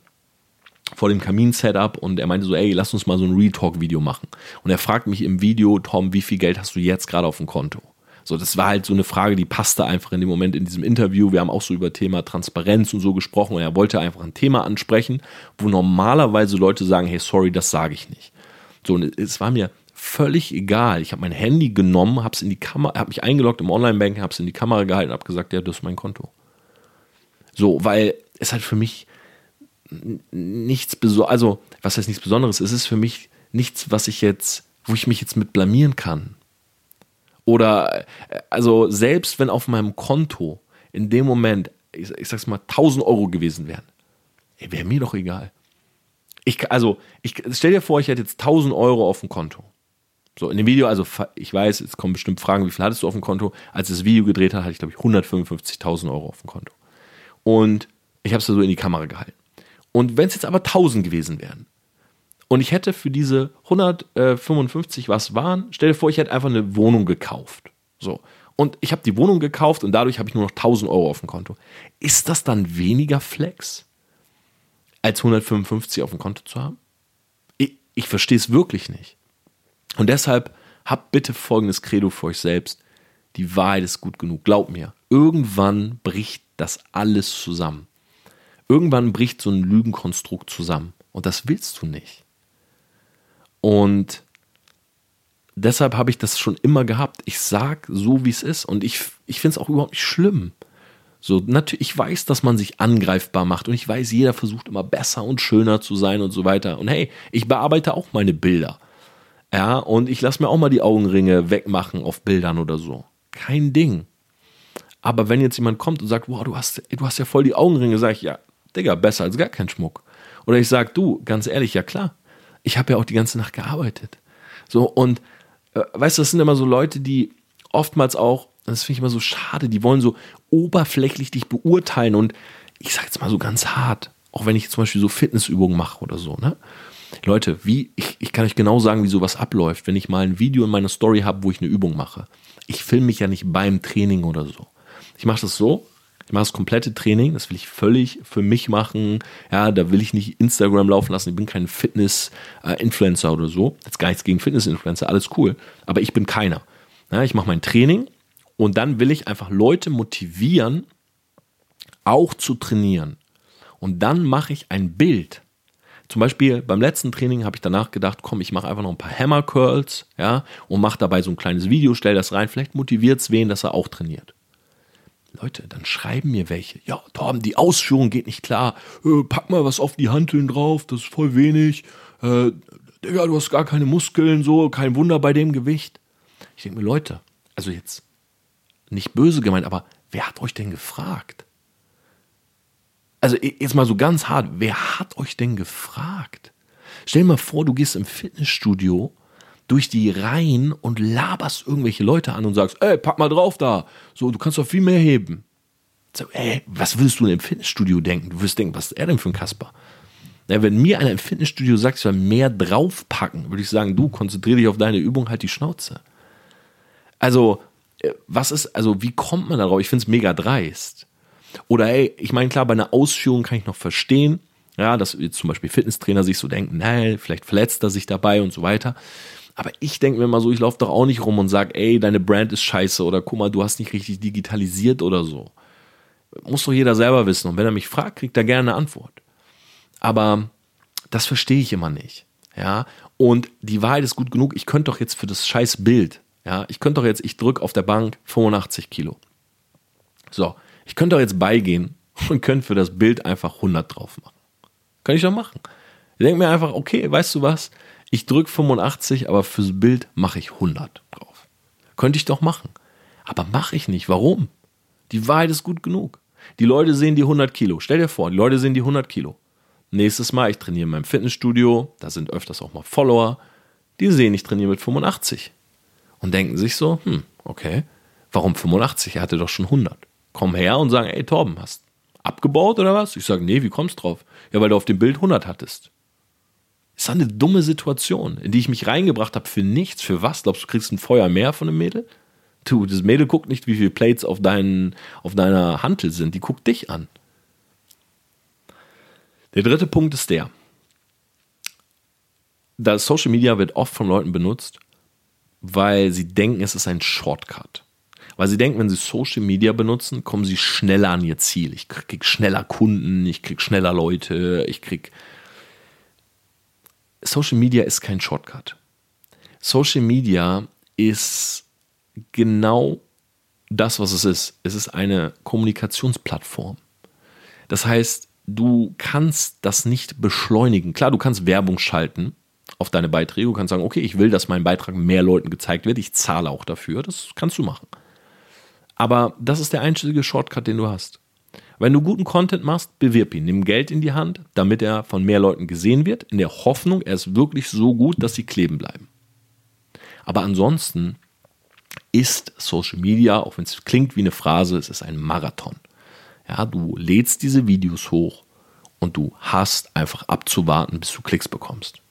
vor dem Kamin-Setup und er meinte so, ey, lass uns mal so ein Real Talk-Video machen. Und er fragt mich im Video, Tom, wie viel Geld hast du jetzt gerade auf dem Konto? So, das war halt so eine Frage, die passte einfach in dem Moment in diesem Interview. Wir haben auch so über Thema Transparenz und so gesprochen und er wollte einfach ein Thema ansprechen, wo normalerweise Leute sagen, hey, sorry, das sage ich nicht. So, und es war mir völlig egal. Ich habe mein Handy genommen, habe es in die Kamera, habe mich eingeloggt im Online-Banking, habe es in die Kamera gehalten, habe gesagt, ja, das ist mein Konto. So, weil es halt für mich nichts Besonderes, also was heißt nichts Besonderes, es ist für mich nichts, was ich jetzt, wo ich mich jetzt mit blamieren kann. Oder, also selbst wenn auf meinem Konto in dem Moment, ich, ich sag's mal, 1000 Euro gewesen wären, wäre mir doch egal. Ich, also, ich stell dir vor, ich hätte jetzt 1000 Euro auf dem Konto. So, in dem Video, also ich weiß, es kommen bestimmt Fragen, wie viel hattest du auf dem Konto? Als ich das Video gedreht habe, hatte ich, glaube ich, 155.000 Euro auf dem Konto. Und ich habe es so in die Kamera gehalten. Und wenn es jetzt aber 1000 gewesen wären und ich hätte für diese 155 was waren, stell dir vor, ich hätte einfach eine Wohnung gekauft. So. Und ich habe die Wohnung gekauft und dadurch habe ich nur noch 1000 Euro auf dem Konto. Ist das dann weniger Flex, als 155 auf dem Konto zu haben? Ich, ich verstehe es wirklich nicht. Und deshalb habt bitte folgendes Credo für euch selbst. Die Wahrheit ist gut genug. Glaub mir, irgendwann bricht das alles zusammen. Irgendwann bricht so ein Lügenkonstrukt zusammen. Und das willst du nicht. Und deshalb habe ich das schon immer gehabt. Ich sage so, wie es ist. Und ich, ich finde es auch überhaupt nicht schlimm. So, natürlich, ich weiß, dass man sich angreifbar macht und ich weiß, jeder versucht immer besser und schöner zu sein und so weiter. Und hey, ich bearbeite auch meine Bilder. Ja, und ich lasse mir auch mal die Augenringe wegmachen auf Bildern oder so. Kein Ding. Aber wenn jetzt jemand kommt und sagt, wow, du hast, du hast ja voll die Augenringe, sage ich, ja, Digga, besser als gar kein Schmuck. Oder ich sage, du, ganz ehrlich, ja klar, ich habe ja auch die ganze Nacht gearbeitet. So, und äh, weißt du, das sind immer so Leute, die oftmals auch, das finde ich immer so schade, die wollen so oberflächlich dich beurteilen und ich sage jetzt mal so ganz hart, auch wenn ich zum Beispiel so Fitnessübungen mache oder so, ne? Leute, wie, ich, ich kann euch genau sagen, wie sowas abläuft, wenn ich mal ein Video in meiner Story habe, wo ich eine Übung mache. Ich filme mich ja nicht beim Training oder so. Ich mache das so, ich mache das komplette Training, das will ich völlig für mich machen. Ja, da will ich nicht Instagram laufen lassen. Ich bin kein Fitness-Influencer oder so. Jetzt gar nichts gegen Fitness-Influencer, alles cool. Aber ich bin keiner. Ja, ich mache mein Training und dann will ich einfach Leute motivieren, auch zu trainieren. Und dann mache ich ein Bild zum Beispiel beim letzten Training habe ich danach gedacht, komm, ich mache einfach noch ein paar Hammer Curls, ja, und mache dabei so ein kleines Video, stell das rein, vielleicht motiviert es wen, dass er auch trainiert. Leute, dann schreiben mir welche. Ja, Tom, die Ausführung geht nicht klar. Äh, pack mal was auf die Hanteln drauf, das ist voll wenig. Äh, Digga, du hast gar keine Muskeln, so, kein Wunder bei dem Gewicht. Ich denke mir, Leute, also jetzt nicht böse gemeint, aber wer hat euch denn gefragt? Also jetzt mal so ganz hart, wer hat euch denn gefragt? Stell dir mal vor, du gehst im Fitnessstudio durch die Reihen und laberst irgendwelche Leute an und sagst, ey, pack mal drauf da. So, du kannst doch viel mehr heben. So, ey, was würdest du im Fitnessstudio denken? Du wirst denken, was ist er denn für ein Kasper? Ja, wenn mir einer im Fitnessstudio sagt, ich soll mehr draufpacken, würde ich sagen, du konzentriere dich auf deine Übung, halt die Schnauze. Also, äh, was ist, also wie kommt man darauf? Ich finde es mega dreist. Oder hey, ich meine, klar, bei einer Ausführung kann ich noch verstehen, ja, dass zum Beispiel Fitnesstrainer sich so denken, nein, vielleicht verletzt er sich dabei und so weiter. Aber ich denke mir mal so, ich laufe doch auch nicht rum und sage, ey, deine Brand ist scheiße oder guck mal, du hast nicht richtig digitalisiert oder so. Muss doch jeder selber wissen. Und wenn er mich fragt, kriegt er gerne eine Antwort. Aber das verstehe ich immer nicht. Ja, und die Wahrheit ist gut genug. Ich könnte doch jetzt für das scheiß Bild, ja, ich könnte doch jetzt, ich drücke auf der Bank 85 Kilo. So, ich könnte doch jetzt beigehen und könnte für das Bild einfach 100 drauf machen. Kann ich doch machen. Ich denke mir einfach, okay, weißt du was? Ich drücke 85, aber fürs Bild mache ich 100 drauf. Könnte ich doch machen. Aber mache ich nicht. Warum? Die Wahrheit ist gut genug. Die Leute sehen die 100 Kilo. Stell dir vor, die Leute sehen die 100 Kilo. Nächstes Mal, ich trainiere in meinem Fitnessstudio, da sind öfters auch mal Follower, die sehen, ich trainiere mit 85. Und denken sich so, hm, okay, warum 85? Er hatte doch schon 100. Kommen her und sagen, ey Torben, hast abgebaut oder was? Ich sage, nee, wie kommst du drauf? Ja, weil du auf dem Bild 100 hattest. Ist eine dumme Situation, in die ich mich reingebracht habe für nichts. Für was? Glaubst du, du kriegst ein Feuer mehr von einem Mädel? Du, das Mädel guckt nicht, wie viele Plates auf, deinen, auf deiner Hantel sind. Die guckt dich an. Der dritte Punkt ist der. Das Social Media wird oft von Leuten benutzt, weil sie denken, es ist ein Shortcut. Weil sie denken, wenn sie Social Media benutzen, kommen sie schneller an ihr Ziel. Ich kriege schneller Kunden, ich kriege schneller Leute, ich kriege. Social Media ist kein Shortcut. Social Media ist genau das, was es ist. Es ist eine Kommunikationsplattform. Das heißt, du kannst das nicht beschleunigen. Klar, du kannst Werbung schalten auf deine Beiträge. Du kannst sagen, okay, ich will, dass mein Beitrag mehr Leuten gezeigt wird. Ich zahle auch dafür. Das kannst du machen. Aber das ist der einzige Shortcut, den du hast. Wenn du guten Content machst, bewirb ihn. Nimm Geld in die Hand, damit er von mehr Leuten gesehen wird, in der Hoffnung, er ist wirklich so gut, dass sie kleben bleiben. Aber ansonsten ist Social Media, auch wenn es klingt wie eine Phrase, es ist ein Marathon. Ja, du lädst diese Videos hoch und du hast einfach abzuwarten, bis du Klicks bekommst.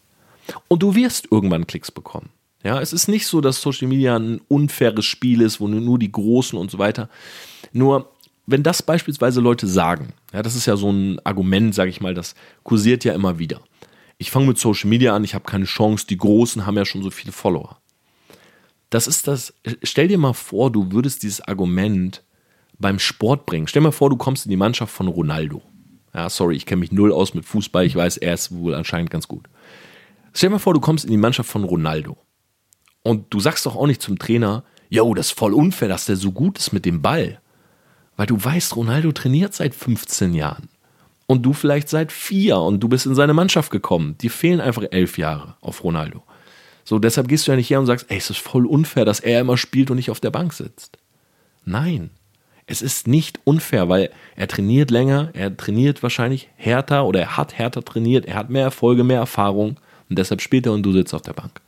Und du wirst irgendwann Klicks bekommen. Ja, es ist nicht so, dass Social Media ein unfaires Spiel ist, wo nur die Großen und so weiter. Nur, wenn das beispielsweise Leute sagen, ja, das ist ja so ein Argument, sage ich mal, das kursiert ja immer wieder. Ich fange mit Social Media an, ich habe keine Chance, die Großen haben ja schon so viele Follower. Das ist das, stell dir mal vor, du würdest dieses Argument beim Sport bringen. Stell dir mal vor, du kommst in die Mannschaft von Ronaldo. Ja, sorry, ich kenne mich null aus mit Fußball, ich weiß, er ist wohl anscheinend ganz gut. Stell dir mal vor, du kommst in die Mannschaft von Ronaldo. Und du sagst doch auch nicht zum Trainer, yo, das ist voll unfair, dass der so gut ist mit dem Ball. Weil du weißt, Ronaldo trainiert seit 15 Jahren. Und du vielleicht seit vier und du bist in seine Mannschaft gekommen. Die fehlen einfach elf Jahre auf Ronaldo. So, deshalb gehst du ja nicht her und sagst, ey, es ist voll unfair, dass er immer spielt und nicht auf der Bank sitzt. Nein, es ist nicht unfair, weil er trainiert länger, er trainiert wahrscheinlich härter oder er hat härter trainiert, er hat mehr Erfolge, mehr Erfahrung und deshalb spielt er und du sitzt auf der Bank.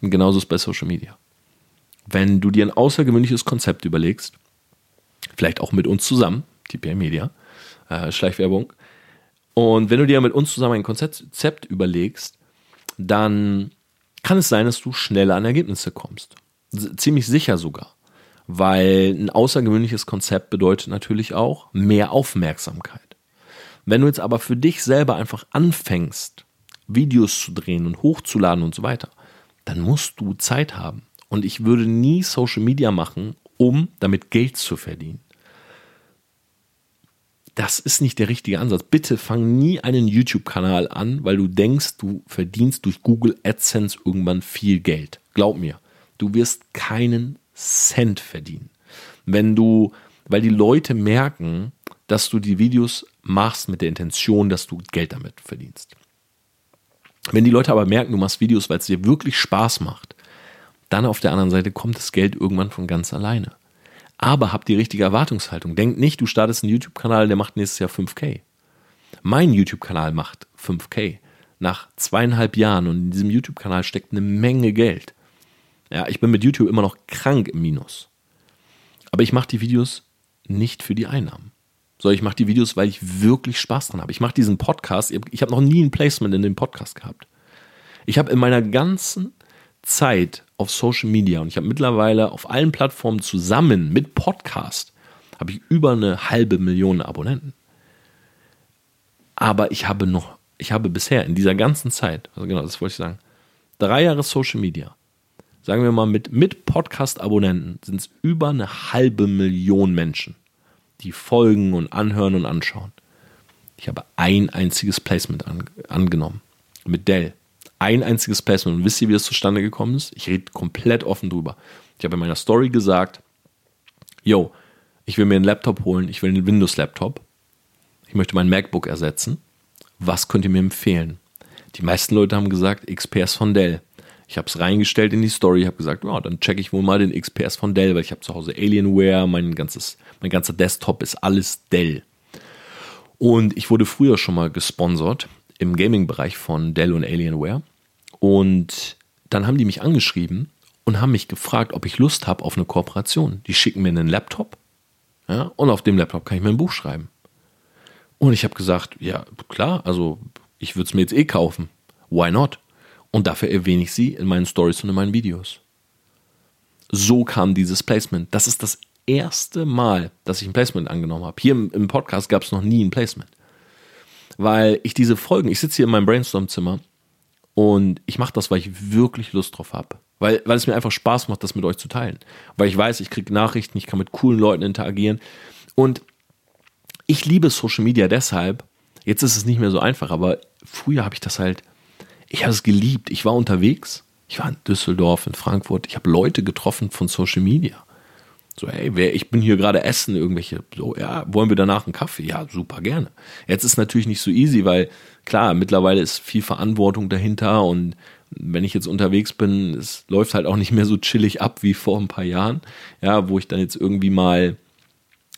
Und genauso ist bei Social Media. Wenn du dir ein außergewöhnliches Konzept überlegst, vielleicht auch mit uns zusammen, TPA Media, äh, Schleichwerbung, und wenn du dir mit uns zusammen ein Konzept überlegst, dann kann es sein, dass du schneller an Ergebnisse kommst. Ziemlich sicher sogar. Weil ein außergewöhnliches Konzept bedeutet natürlich auch mehr Aufmerksamkeit. Wenn du jetzt aber für dich selber einfach anfängst, Videos zu drehen und hochzuladen und so weiter, dann musst du Zeit haben. Und ich würde nie Social Media machen, um damit Geld zu verdienen. Das ist nicht der richtige Ansatz. Bitte fang nie einen YouTube-Kanal an, weil du denkst, du verdienst durch Google AdSense irgendwann viel Geld. Glaub mir, du wirst keinen Cent verdienen. Wenn du, weil die Leute merken, dass du die Videos machst mit der Intention, dass du Geld damit verdienst. Wenn die Leute aber merken, du machst Videos, weil es dir wirklich Spaß macht, dann auf der anderen Seite kommt das Geld irgendwann von ganz alleine. Aber hab die richtige Erwartungshaltung. Denk nicht, du startest einen YouTube-Kanal, der macht nächstes Jahr 5K. Mein YouTube-Kanal macht 5K. Nach zweieinhalb Jahren und in diesem YouTube-Kanal steckt eine Menge Geld. Ja, ich bin mit YouTube immer noch krank im Minus. Aber ich mache die Videos nicht für die Einnahmen sondern ich mache die Videos, weil ich wirklich Spaß dran habe. Ich mache diesen Podcast, ich habe noch nie ein Placement in dem Podcast gehabt. Ich habe in meiner ganzen Zeit auf Social Media und ich habe mittlerweile auf allen Plattformen zusammen mit Podcast habe ich über eine halbe Million Abonnenten. Aber ich habe noch, ich habe bisher in dieser ganzen Zeit, also genau, das wollte ich sagen, drei Jahre Social Media, sagen wir mal mit, mit Podcast-Abonnenten sind es über eine halbe Million Menschen die folgen und anhören und anschauen. Ich habe ein einziges Placement an, angenommen. Mit Dell. ein einziges Placement. Und wisst ihr, wie das zustande gekommen ist? Ich rede komplett offen drüber. Ich habe in meiner Story gesagt, yo, ich will mir einen Laptop holen, ich will einen Windows-Laptop. Ich möchte mein MacBook ersetzen. Was könnt ihr mir empfehlen? Die meisten Leute haben gesagt, XPS von Dell. Ich habe es reingestellt in die Story, habe gesagt, ja, dann checke ich wohl mal den XPS von Dell, weil ich habe zu Hause Alienware, mein, ganzes, mein ganzer Desktop ist alles Dell. Und ich wurde früher schon mal gesponsert im Gaming-Bereich von Dell und Alienware. Und dann haben die mich angeschrieben und haben mich gefragt, ob ich Lust habe auf eine Kooperation. Die schicken mir einen Laptop ja, und auf dem Laptop kann ich mir ein Buch schreiben. Und ich habe gesagt, ja, klar, also ich würde es mir jetzt eh kaufen. Why not? Und dafür erwähne ich sie in meinen Stories und in meinen Videos. So kam dieses Placement. Das ist das erste Mal, dass ich ein Placement angenommen habe. Hier im, im Podcast gab es noch nie ein Placement. Weil ich diese Folgen, ich sitze hier in meinem Brainstorm-Zimmer und ich mache das, weil ich wirklich Lust drauf habe. Weil, weil es mir einfach Spaß macht, das mit euch zu teilen. Weil ich weiß, ich kriege Nachrichten, ich kann mit coolen Leuten interagieren. Und ich liebe Social Media deshalb, jetzt ist es nicht mehr so einfach, aber früher habe ich das halt ich habe es geliebt. Ich war unterwegs. Ich war in Düsseldorf, in Frankfurt. Ich habe Leute getroffen von Social Media. So, hey, wer, ich bin hier gerade essen, irgendwelche, so, ja, wollen wir danach einen Kaffee? Ja, super gerne. Jetzt ist natürlich nicht so easy, weil klar, mittlerweile ist viel Verantwortung dahinter und wenn ich jetzt unterwegs bin, es läuft halt auch nicht mehr so chillig ab wie vor ein paar Jahren, ja, wo ich dann jetzt irgendwie mal,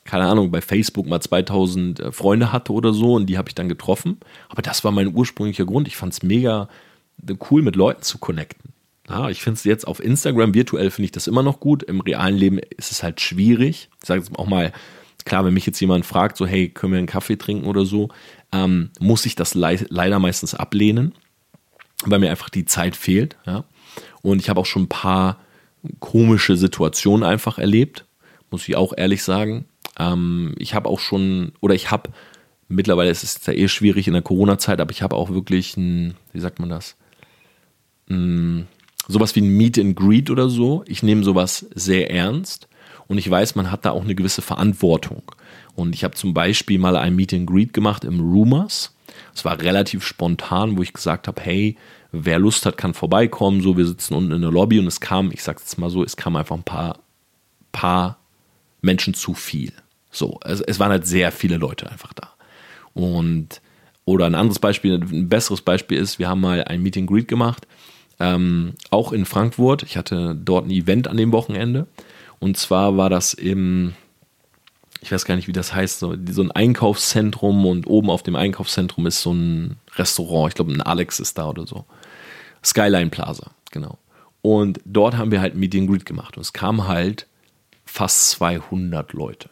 keine Ahnung, bei Facebook mal 2000 äh, Freunde hatte oder so und die habe ich dann getroffen. Aber das war mein ursprünglicher Grund. Ich fand es mega cool, mit Leuten zu connecten. Ja, ich finde es jetzt auf Instagram, virtuell finde ich das immer noch gut. Im realen Leben ist es halt schwierig. Ich sage jetzt auch mal, klar, wenn mich jetzt jemand fragt, so, hey, können wir einen Kaffee trinken oder so, ähm, muss ich das le leider meistens ablehnen, weil mir einfach die Zeit fehlt. Ja? Und ich habe auch schon ein paar komische Situationen einfach erlebt, muss ich auch ehrlich sagen. Ähm, ich habe auch schon, oder ich habe, mittlerweile ist es ja eh schwierig in der Corona-Zeit, aber ich habe auch wirklich ein, wie sagt man das? Ein, sowas wie ein Meet and Greet oder so. Ich nehme sowas sehr ernst und ich weiß, man hat da auch eine gewisse Verantwortung. Und ich habe zum Beispiel mal ein Meet and Greet gemacht im Rumors. Es war relativ spontan, wo ich gesagt habe, hey, wer Lust hat, kann vorbeikommen. So, wir sitzen unten in der Lobby und es kam, ich sag's jetzt mal so, es kam einfach ein paar, paar Menschen zu viel. So, also es waren halt sehr viele Leute einfach da. Und oder ein anderes Beispiel, ein besseres Beispiel ist, wir haben mal ein Meeting Greet gemacht, ähm, auch in Frankfurt. Ich hatte dort ein Event an dem Wochenende. Und zwar war das im, ich weiß gar nicht, wie das heißt, so, so ein Einkaufszentrum und oben auf dem Einkaufszentrum ist so ein Restaurant. Ich glaube, ein Alex ist da oder so. Skyline Plaza, genau. Und dort haben wir halt ein Meeting Greet gemacht. Und es kamen halt fast 200 Leute.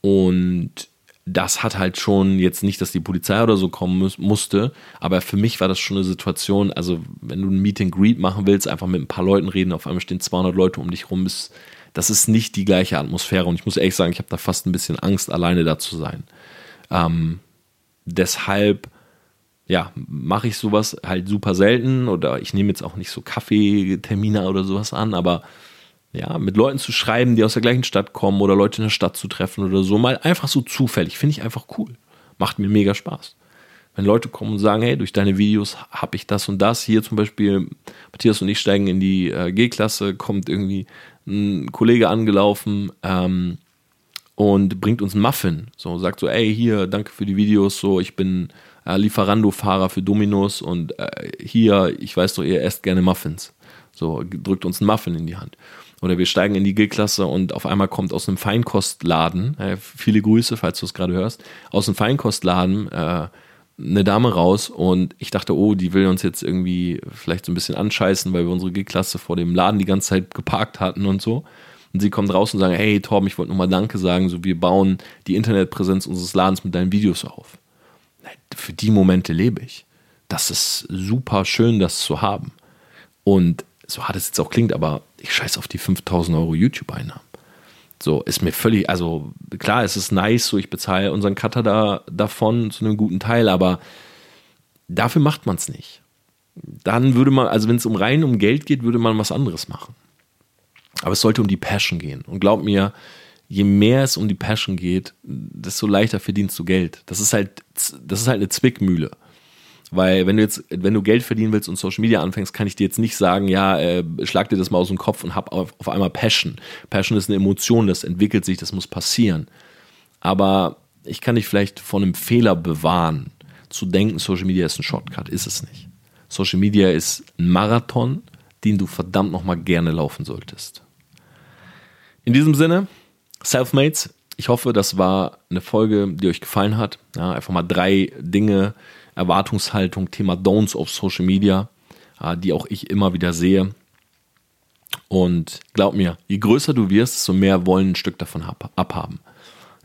Und das hat halt schon jetzt nicht, dass die Polizei oder so kommen muss, musste, aber für mich war das schon eine Situation, also wenn du ein Meet and Greet machen willst, einfach mit ein paar Leuten reden, auf einmal stehen 200 Leute um dich rum, ist, das ist nicht die gleiche Atmosphäre und ich muss ehrlich sagen, ich habe da fast ein bisschen Angst, alleine da zu sein. Ähm, deshalb, ja, mache ich sowas halt super selten oder ich nehme jetzt auch nicht so Kaffeetermine oder sowas an, aber ja, mit Leuten zu schreiben, die aus der gleichen Stadt kommen oder Leute in der Stadt zu treffen oder so, mal einfach so zufällig, finde ich einfach cool. Macht mir mega Spaß. Wenn Leute kommen und sagen, hey, durch deine Videos habe ich das und das. Hier zum Beispiel, Matthias und ich steigen in die äh, G-Klasse, kommt irgendwie ein Kollege angelaufen ähm, und bringt uns einen Muffin. So, sagt so, ey, hier, danke für die Videos, so, ich bin äh, Lieferando-Fahrer für Dominos und äh, hier, ich weiß doch, ihr esst gerne Muffins. So, drückt uns einen Muffin in die Hand oder wir steigen in die G-Klasse und auf einmal kommt aus einem Feinkostladen, äh, viele Grüße, falls du es gerade hörst, aus einem Feinkostladen äh, eine Dame raus und ich dachte, oh, die will uns jetzt irgendwie vielleicht so ein bisschen anscheißen, weil wir unsere G-Klasse vor dem Laden die ganze Zeit geparkt hatten und so. Und sie kommt raus und sagt, hey Torben, ich wollte nochmal Danke sagen, so wir bauen die Internetpräsenz unseres Ladens mit deinen Videos auf. Für die Momente lebe ich. Das ist super schön, das zu haben. Und so hart es jetzt auch klingt, aber ich scheiße auf die 5000 Euro YouTube-Einnahmen. So, ist mir völlig, also klar, es ist nice, so ich bezahle unseren Cutter da davon zu einem guten Teil, aber dafür macht man es nicht. Dann würde man, also wenn es um rein um Geld geht, würde man was anderes machen. Aber es sollte um die Passion gehen. Und glaub mir, je mehr es um die Passion geht, desto leichter verdienst du Geld. Das ist halt, das ist halt eine Zwickmühle. Weil wenn du jetzt, wenn du Geld verdienen willst und Social Media anfängst, kann ich dir jetzt nicht sagen, ja, äh, schlag dir das mal aus dem Kopf und hab auf, auf einmal Passion. Passion ist eine Emotion, das entwickelt sich, das muss passieren. Aber ich kann dich vielleicht von einem Fehler bewahren, zu denken, Social Media ist ein Shortcut. Ist es nicht. Social Media ist ein Marathon, den du verdammt nochmal gerne laufen solltest. In diesem Sinne, Selfmates, ich hoffe, das war eine Folge, die euch gefallen hat. Ja, einfach mal drei Dinge, Erwartungshaltung, Thema Don'ts auf Social Media, die auch ich immer wieder sehe. Und glaub mir, je größer du wirst, desto mehr wollen ein Stück davon abhaben.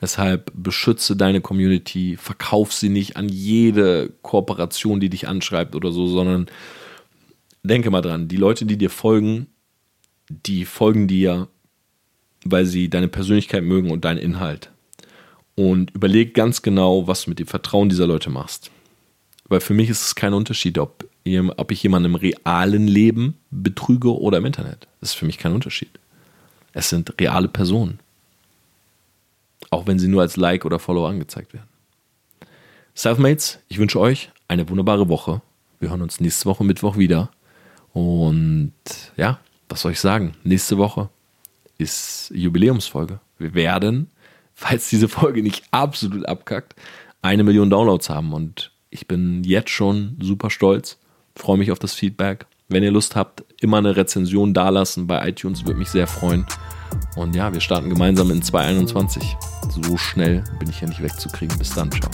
Deshalb beschütze deine Community, verkauf sie nicht an jede Kooperation, die dich anschreibt oder so, sondern denke mal dran, die Leute, die dir folgen, die folgen dir, weil sie deine Persönlichkeit mögen und deinen Inhalt. Und überleg ganz genau, was du mit dem Vertrauen dieser Leute machst. Weil für mich ist es kein Unterschied, ob, ob ich jemanden im realen Leben betrüge oder im Internet. Das ist für mich kein Unterschied. Es sind reale Personen. Auch wenn sie nur als Like oder Follow angezeigt werden. Selfmates, ich wünsche euch eine wunderbare Woche. Wir hören uns nächste Woche Mittwoch wieder. Und ja, was soll ich sagen? Nächste Woche ist Jubiläumsfolge. Wir werden, falls diese Folge nicht absolut abkackt, eine Million Downloads haben. Und ich bin jetzt schon super stolz. Freue mich auf das Feedback. Wenn ihr Lust habt, immer eine Rezension dalassen bei iTunes, würde mich sehr freuen. Und ja, wir starten gemeinsam in 2021. So schnell bin ich ja nicht wegzukriegen. Bis dann, ciao.